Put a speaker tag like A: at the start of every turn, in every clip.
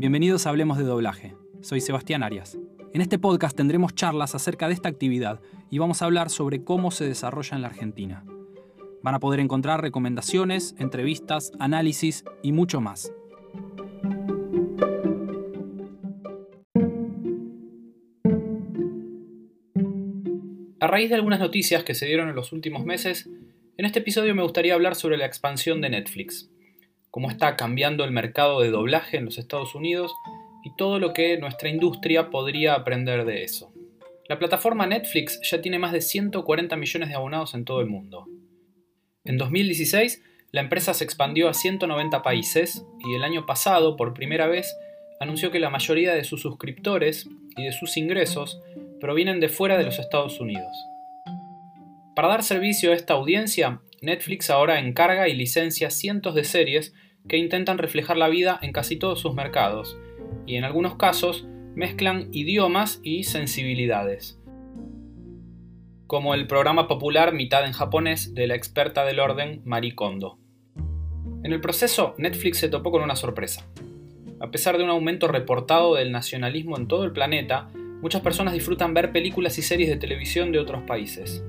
A: Bienvenidos a Hablemos de Doblaje. Soy Sebastián Arias. En este podcast tendremos charlas acerca de esta actividad y vamos a hablar sobre cómo se desarrolla en la Argentina. Van a poder encontrar recomendaciones, entrevistas, análisis y mucho más. A raíz de algunas noticias que se dieron en los últimos meses, en este episodio me gustaría hablar sobre la expansión de Netflix cómo está cambiando el mercado de doblaje en los Estados Unidos y todo lo que nuestra industria podría aprender de eso. La plataforma Netflix ya tiene más de 140 millones de abonados en todo el mundo. En 2016, la empresa se expandió a 190 países y el año pasado, por primera vez, anunció que la mayoría de sus suscriptores y de sus ingresos provienen de fuera de los Estados Unidos. Para dar servicio a esta audiencia, Netflix ahora encarga y licencia cientos de series que intentan reflejar la vida en casi todos sus mercados, y en algunos casos mezclan idiomas y sensibilidades, como el programa popular Mitad en japonés de la experta del orden Marie Kondo. En el proceso, Netflix se topó con una sorpresa. A pesar de un aumento reportado del nacionalismo en todo el planeta, muchas personas disfrutan ver películas y series de televisión de otros países.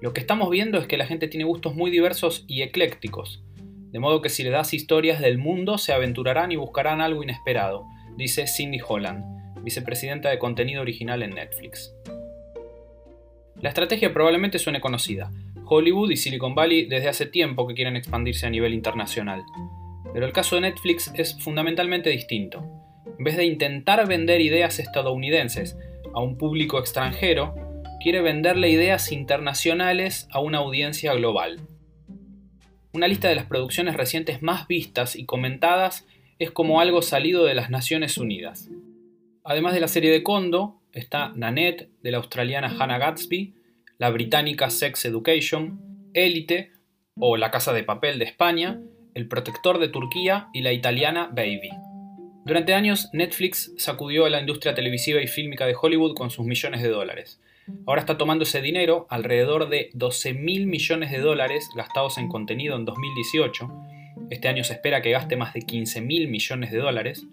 A: Lo que estamos viendo es que la gente tiene gustos muy diversos y eclécticos, de modo que si le das historias del mundo se aventurarán y buscarán algo inesperado, dice Cindy Holland, vicepresidenta de contenido original en Netflix. La estrategia probablemente suene conocida. Hollywood y Silicon Valley desde hace tiempo que quieren expandirse a nivel internacional. Pero el caso de Netflix es fundamentalmente distinto. En vez de intentar vender ideas estadounidenses a un público extranjero, quiere venderle ideas internacionales a una audiencia global. Una lista de las producciones recientes más vistas y comentadas es como algo salido de las Naciones Unidas. Además de la serie de Kondo, está Nanette de la australiana Hannah Gatsby, la británica Sex Education, Élite o La Casa de Papel de España, El Protector de Turquía y la italiana Baby. Durante años, Netflix sacudió a la industria televisiva y fílmica de Hollywood con sus millones de dólares. Ahora está tomando ese dinero, alrededor de 12 mil millones de dólares gastados en contenido en 2018. Este año se espera que gaste más de 15 mil millones de dólares.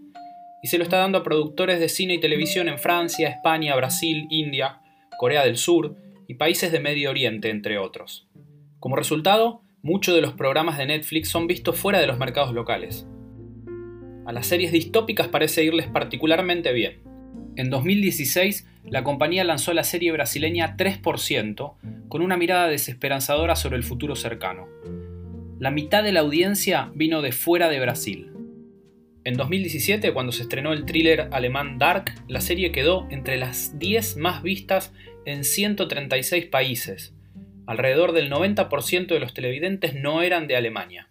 A: Y se lo está dando a productores de cine y televisión en Francia, España, Brasil, India, Corea del Sur y países de Medio Oriente, entre otros. Como resultado, muchos de los programas de Netflix son vistos fuera de los mercados locales. A las series distópicas parece irles particularmente bien. En 2016, la compañía lanzó la serie brasileña 3%, con una mirada desesperanzadora sobre el futuro cercano. La mitad de la audiencia vino de fuera de Brasil. En 2017, cuando se estrenó el thriller alemán Dark, la serie quedó entre las 10 más vistas en 136 países. Alrededor del 90% de los televidentes no eran de Alemania.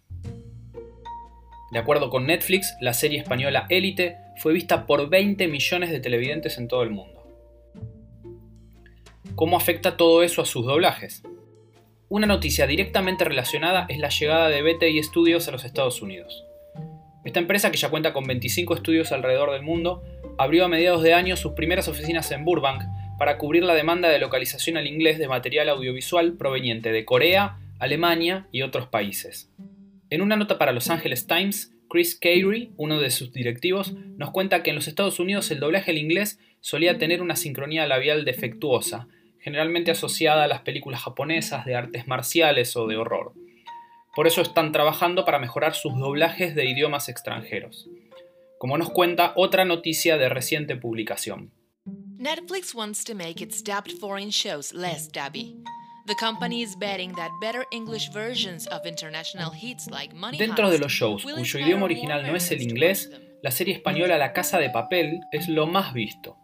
A: De acuerdo con Netflix, la serie española Élite fue vista por 20 millones de televidentes en todo el mundo. ¿Cómo afecta todo eso a sus doblajes? Una noticia directamente relacionada es la llegada de BTI Studios a los Estados Unidos. Esta empresa, que ya cuenta con 25 estudios alrededor del mundo, abrió a mediados de año sus primeras oficinas en Burbank para cubrir la demanda de localización al inglés de material audiovisual proveniente de Corea, Alemania y otros países. En una nota para Los Angeles Times, Chris Carey, uno de sus directivos, nos cuenta que en los Estados Unidos el doblaje al inglés solía tener una sincronía labial defectuosa, generalmente asociada a las películas japonesas de artes marciales o de horror. Por eso están trabajando para mejorar sus doblajes de idiomas extranjeros. Como nos cuenta otra noticia de reciente publicación.
B: Netflix wants to make its dubbed foreign shows less dubby. The company is betting that better English versions of international hits like Money
A: Dentro de los shows cuyo idioma original no es el inglés, la serie española La Casa de Papel es lo más visto.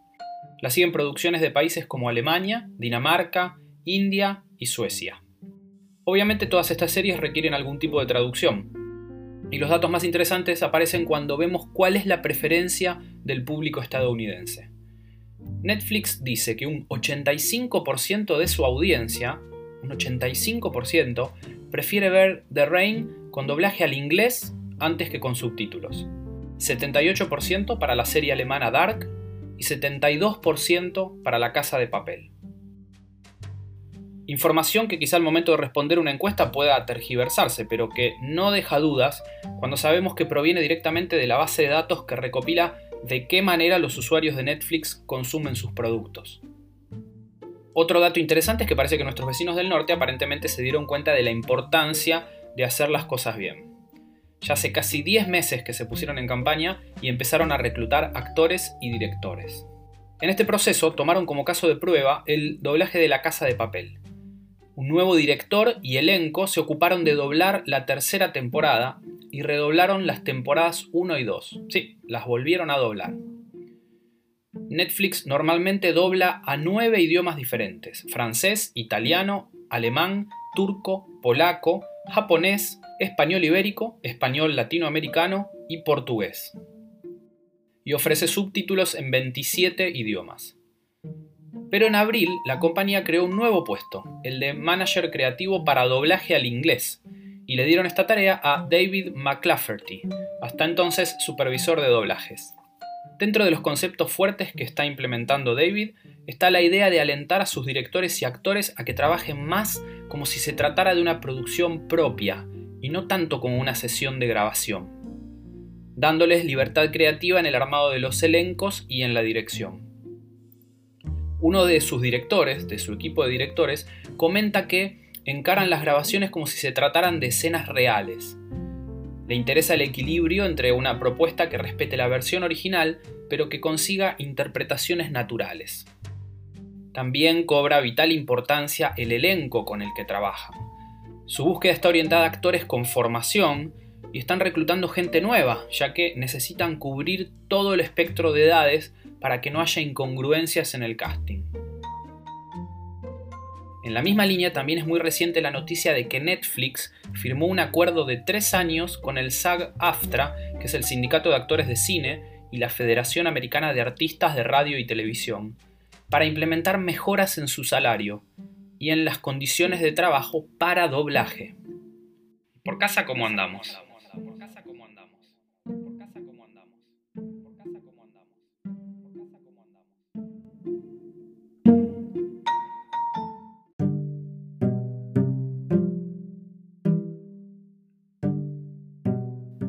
A: La siguen producciones de países como Alemania, Dinamarca, India y Suecia. Obviamente todas estas series requieren algún tipo de traducción, y los datos más interesantes aparecen cuando vemos cuál es la preferencia del público estadounidense. Netflix dice que un 85% de su audiencia, un 85%, prefiere ver The Rain con doblaje al inglés antes que con subtítulos. 78% para la serie alemana Dark y 72% para La Casa de Papel. Información que quizá al momento de responder una encuesta pueda tergiversarse, pero que no deja dudas cuando sabemos que proviene directamente de la base de datos que recopila de qué manera los usuarios de Netflix consumen sus productos. Otro dato interesante es que parece que nuestros vecinos del norte aparentemente se dieron cuenta de la importancia de hacer las cosas bien. Ya hace casi 10 meses que se pusieron en campaña y empezaron a reclutar actores y directores. En este proceso tomaron como caso de prueba el doblaje de La Casa de Papel. Un nuevo director y elenco se ocuparon de doblar la tercera temporada y redoblaron las temporadas 1 y 2. Sí, las volvieron a doblar. Netflix normalmente dobla a nueve idiomas diferentes, francés, italiano, alemán, turco, polaco, japonés, español ibérico, español latinoamericano y portugués. Y ofrece subtítulos en 27 idiomas. Pero en abril la compañía creó un nuevo puesto, el de manager creativo para doblaje al inglés, y le dieron esta tarea a David McClafferty, hasta entonces supervisor de doblajes. Dentro de los conceptos fuertes que está implementando David está la idea de alentar a sus directores y actores a que trabajen más como si se tratara de una producción propia y no tanto como una sesión de grabación, dándoles libertad creativa en el armado de los elencos y en la dirección. Uno de sus directores, de su equipo de directores, comenta que encaran las grabaciones como si se trataran de escenas reales, le interesa el equilibrio entre una propuesta que respete la versión original, pero que consiga interpretaciones naturales. También cobra vital importancia el elenco con el que trabaja. Su búsqueda está orientada a actores con formación y están reclutando gente nueva, ya que necesitan cubrir todo el espectro de edades para que no haya incongruencias en el casting. En la misma línea también es muy reciente la noticia de que Netflix firmó un acuerdo de tres años con el SAG-AFTRA, que es el Sindicato de Actores de Cine, y la Federación Americana de Artistas de Radio y Televisión, para implementar mejoras en su salario y en las condiciones de trabajo para doblaje. Por casa, ¿cómo andamos?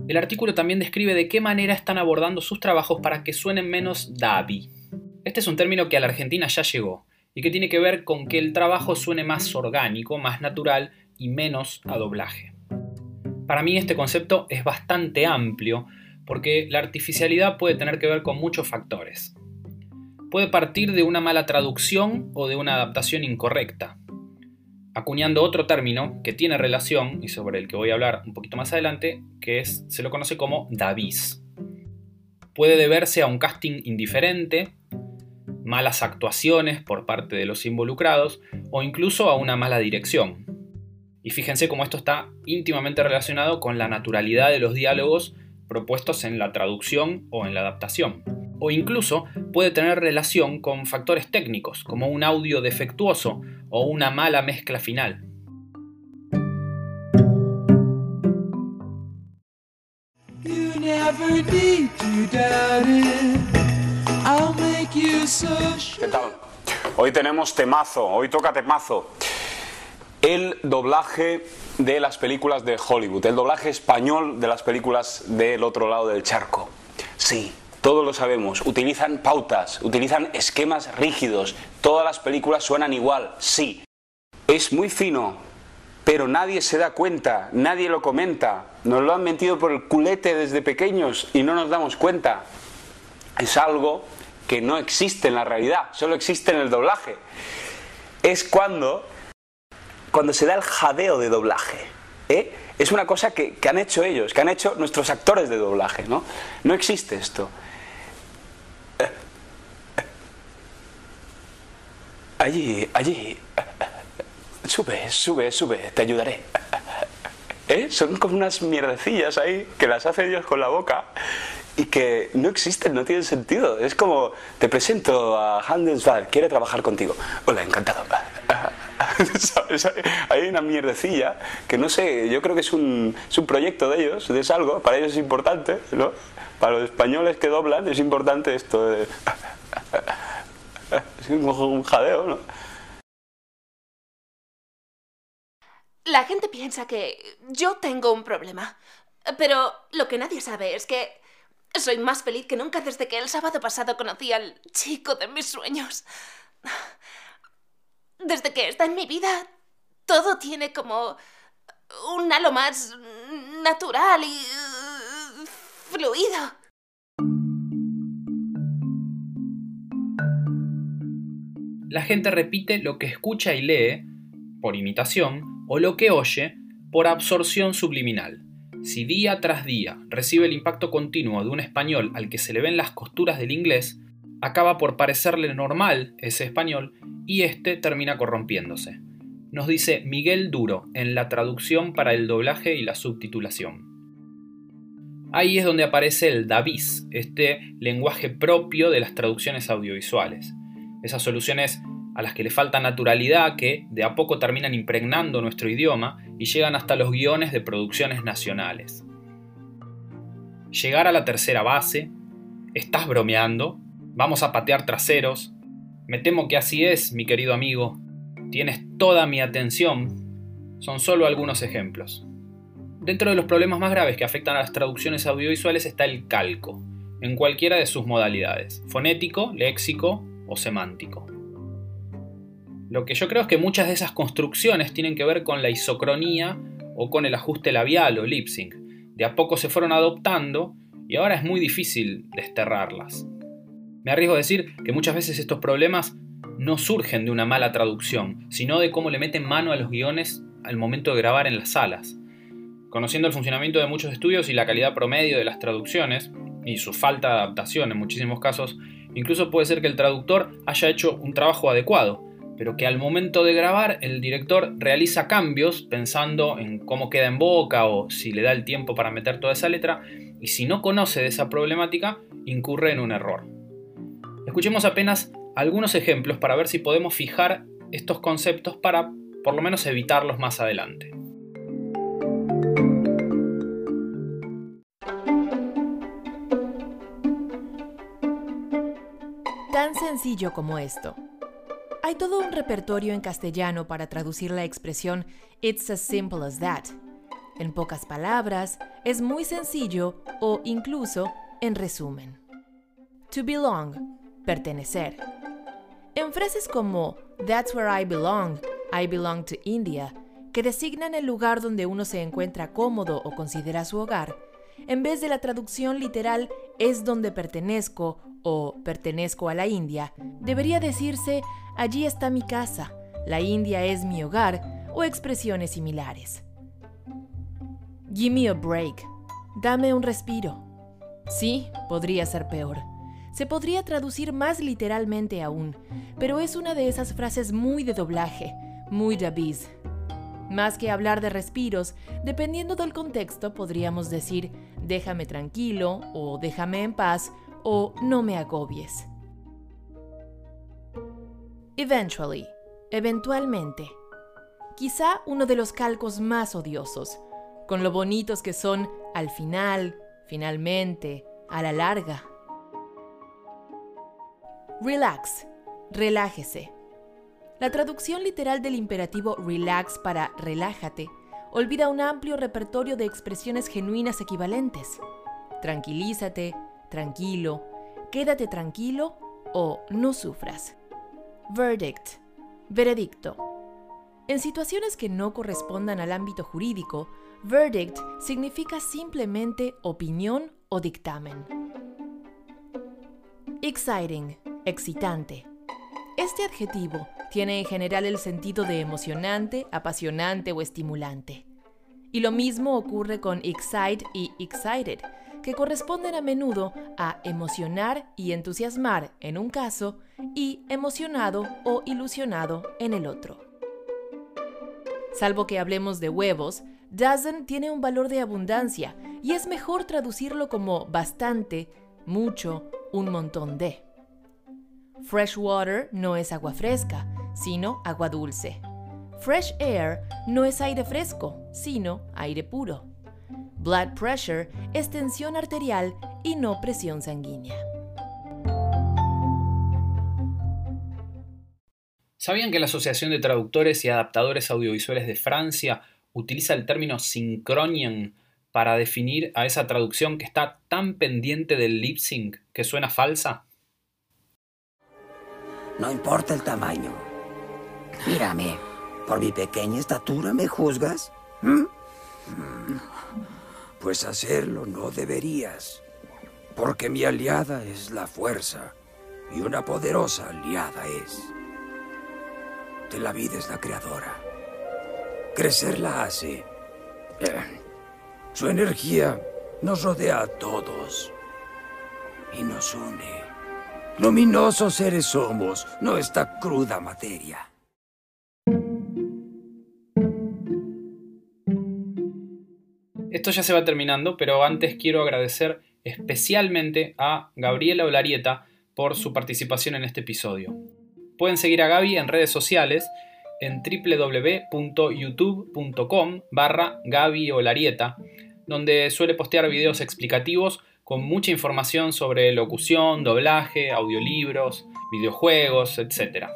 A: El artículo también describe de qué manera están abordando sus trabajos para que suenen menos Davi. Este es un término que a la Argentina ya llegó y que tiene que ver con que el trabajo suene más orgánico, más natural y menos a doblaje. Para mí este concepto es bastante amplio porque la artificialidad puede tener que ver con muchos factores. Puede partir de una mala traducción o de una adaptación incorrecta acuñando otro término que tiene relación y sobre el que voy a hablar un poquito más adelante, que es, se lo conoce como Davis. Puede deberse a un casting indiferente, malas actuaciones por parte de los involucrados o incluso a una mala dirección. Y fíjense cómo esto está íntimamente relacionado con la naturalidad de los diálogos propuestos en la traducción o en la adaptación. O incluso puede tener relación con factores técnicos, como un audio defectuoso o una mala mezcla final.
C: ¿Qué tal? Hoy tenemos temazo, hoy toca temazo. El doblaje de las películas de Hollywood, el doblaje español de las películas del otro lado del charco. Sí, todos lo sabemos, utilizan pautas, utilizan esquemas rígidos, todas las películas suenan igual, sí. Es muy fino, pero nadie se da cuenta, nadie lo comenta. Nos lo han metido por el culete desde pequeños y no nos damos cuenta. Es algo que no existe en la realidad, solo existe en el doblaje. Es cuando, cuando se da el jadeo de doblaje. ¿eh? Es una cosa que, que han hecho ellos, que han hecho nuestros actores de doblaje. ¿no? no existe esto. Allí, allí. Sube, sube, sube, te ayudaré. ¿Eh? Son como unas mierdecillas ahí que las hace Dios con la boca y que no existen, no tienen sentido. Es como, te presento a Handelsbad, quiere trabajar contigo. Hola, encantado. Hay una mierdecilla que no sé, yo creo que es un, es un proyecto de ellos, es algo, para ellos es importante, ¿no? Para los españoles que doblan es importante esto de... Es un jadeo, ¿no?
D: La gente piensa que yo tengo un problema. Pero lo que nadie sabe es que soy más feliz que nunca desde que el sábado pasado conocí al chico de mis sueños. Desde que está en mi vida, todo tiene como un halo más natural y fluido.
A: La gente repite lo que escucha y lee por imitación o lo que oye por absorción subliminal. Si día tras día recibe el impacto continuo de un español al que se le ven las costuras del inglés, acaba por parecerle normal ese español y este termina corrompiéndose. Nos dice Miguel Duro en la traducción para el doblaje y la subtitulación. Ahí es donde aparece el Davis, este lenguaje propio de las traducciones audiovisuales. Esas soluciones a las que le falta naturalidad que de a poco terminan impregnando nuestro idioma y llegan hasta los guiones de producciones nacionales. Llegar a la tercera base, estás bromeando, vamos a patear traseros, me temo que así es, mi querido amigo, tienes toda mi atención, son solo algunos ejemplos. Dentro de los problemas más graves que afectan a las traducciones audiovisuales está el calco, en cualquiera de sus modalidades, fonético, léxico o semántico. Lo que yo creo es que muchas de esas construcciones tienen que ver con la isocronía o con el ajuste labial o lip sync. De a poco se fueron adoptando y ahora es muy difícil desterrarlas. Me arriesgo a decir que muchas veces estos problemas no surgen de una mala traducción, sino de cómo le meten mano a los guiones al momento de grabar en las salas. Conociendo el funcionamiento de muchos estudios y la calidad promedio de las traducciones, y su falta de adaptación en muchísimos casos, incluso puede ser que el traductor haya hecho un trabajo adecuado, pero que al momento de grabar el director realiza cambios pensando en cómo queda en boca o si le da el tiempo para meter toda esa letra, y si no conoce de esa problemática, incurre en un error. Escuchemos apenas algunos ejemplos para ver si podemos fijar estos conceptos para por lo menos evitarlos más adelante.
B: Sencillo como esto. Hay todo un repertorio en castellano para traducir la expresión It's as simple as that. En pocas palabras, es muy sencillo o incluso en resumen. To belong, pertenecer. En frases como That's where I belong, I belong to India, que designan el lugar donde uno se encuentra cómodo o considera su hogar, en vez de la traducción literal es donde pertenezco o pertenezco a la India, debería decirse allí está mi casa, la India es mi hogar o expresiones similares. Give me a break. Dame un respiro. Sí, podría ser peor. Se podría traducir más literalmente aún, pero es una de esas frases muy de doblaje, muy biz. Más que hablar de respiros, dependiendo del contexto, podríamos decir déjame tranquilo o déjame en paz o no me agobies. Eventually, eventualmente. Quizá uno de los calcos más odiosos, con lo bonitos que son al final, finalmente, a la larga. Relax, relájese. La traducción literal del imperativo relax para relájate olvida un amplio repertorio de expresiones genuinas equivalentes. Tranquilízate, tranquilo, quédate tranquilo o no sufras. Verdict, veredicto. En situaciones que no correspondan al ámbito jurídico, verdict significa simplemente opinión o dictamen. Exciting, excitante. Este adjetivo tiene en general el sentido de emocionante, apasionante o estimulante. Y lo mismo ocurre con excite y excited, que corresponden a menudo a emocionar y entusiasmar en un caso y emocionado o ilusionado en el otro. Salvo que hablemos de huevos, dozen tiene un valor de abundancia y es mejor traducirlo como bastante, mucho, un montón de. Fresh water no es agua fresca, sino agua dulce. Fresh air no es aire fresco, sino aire puro. Blood pressure es tensión arterial y no presión sanguínea.
A: ¿Sabían que la Asociación de Traductores y Adaptadores Audiovisuales de Francia utiliza el término synchronian para definir a esa traducción que está tan pendiente del lip sync que suena falsa?
E: No importa el tamaño. Mírame. ¿Por mi pequeña estatura me juzgas? ¿Mm?
F: Pues hacerlo no deberías. Porque mi aliada es la fuerza. Y una poderosa aliada es. De la vida es la creadora. Crecer la hace. Su energía nos rodea a todos. Y nos une. Luminosos seres somos, no esta cruda materia.
A: Esto ya se va terminando, pero antes quiero agradecer especialmente a Gabriela Olarieta por su participación en este episodio. Pueden seguir a Gaby en redes sociales en www.youtube.com barra Gaby Olarieta, donde suele postear videos explicativos con mucha información sobre locución, doblaje, audiolibros, videojuegos, etc.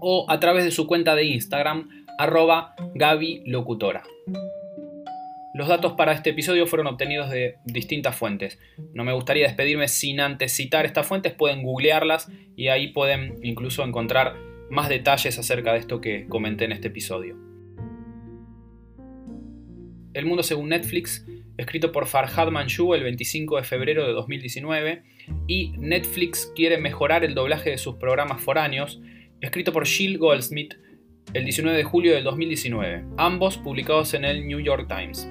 A: O a través de su cuenta de Instagram, arroba Gaby Locutora. Los datos para este episodio fueron obtenidos de distintas fuentes. No me gustaría despedirme sin antes citar estas fuentes, pueden googlearlas y ahí pueden incluso encontrar más detalles acerca de esto que comenté en este episodio. El mundo según Netflix, escrito por Farhad Manju el 25 de febrero de 2019, y Netflix quiere mejorar el doblaje de sus programas foráneos, escrito por Jill Goldsmith el 19 de julio de 2019, ambos publicados en el New York Times.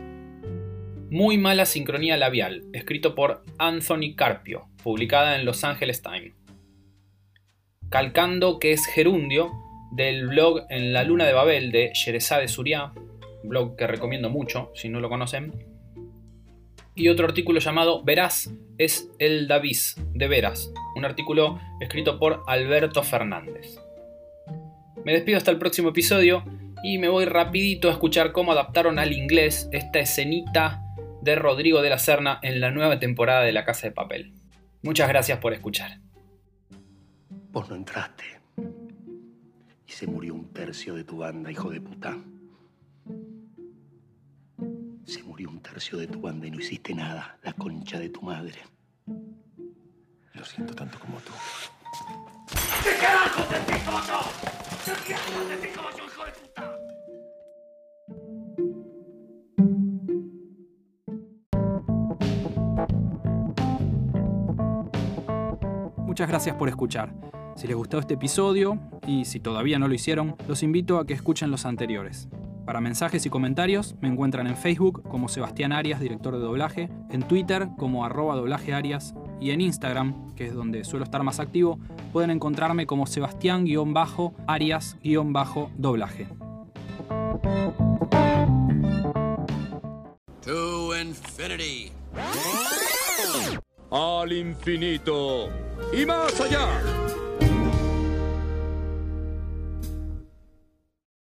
A: Muy mala sincronía labial, escrito por Anthony Carpio, publicada en Los Angeles Times. Calcando que es gerundio, del blog En la luna de Babel de Sherezade Surya, blog que recomiendo mucho si no lo conocen. Y otro artículo llamado Verás es el Davis de Veras, un artículo escrito por Alberto Fernández. Me despido hasta el próximo episodio y me voy rapidito a escuchar cómo adaptaron al inglés esta escenita de Rodrigo de la Serna en la nueva temporada de La Casa de Papel. Muchas gracias por escuchar.
G: Vos no entraste. Y se murió un tercio de tu banda, hijo de puta. Se murió un tercio de tu banda y no hiciste nada. La concha de tu madre.
H: Lo siento tanto como tú.
G: ¿Qué carajo te digo yo? ¿Qué carajo te digo yo, hijo de puta?
A: Muchas gracias por escuchar. Si les gustó este episodio, y si todavía no lo hicieron, los invito a que escuchen los anteriores. Para mensajes y comentarios me encuentran en Facebook como Sebastián Arias, director de doblaje, en Twitter como arroba doblaje Arias y en Instagram, que es donde suelo estar más activo, pueden encontrarme como Sebastián-Arias-doblaje.
I: To infinity.
H: Al infinito y más allá.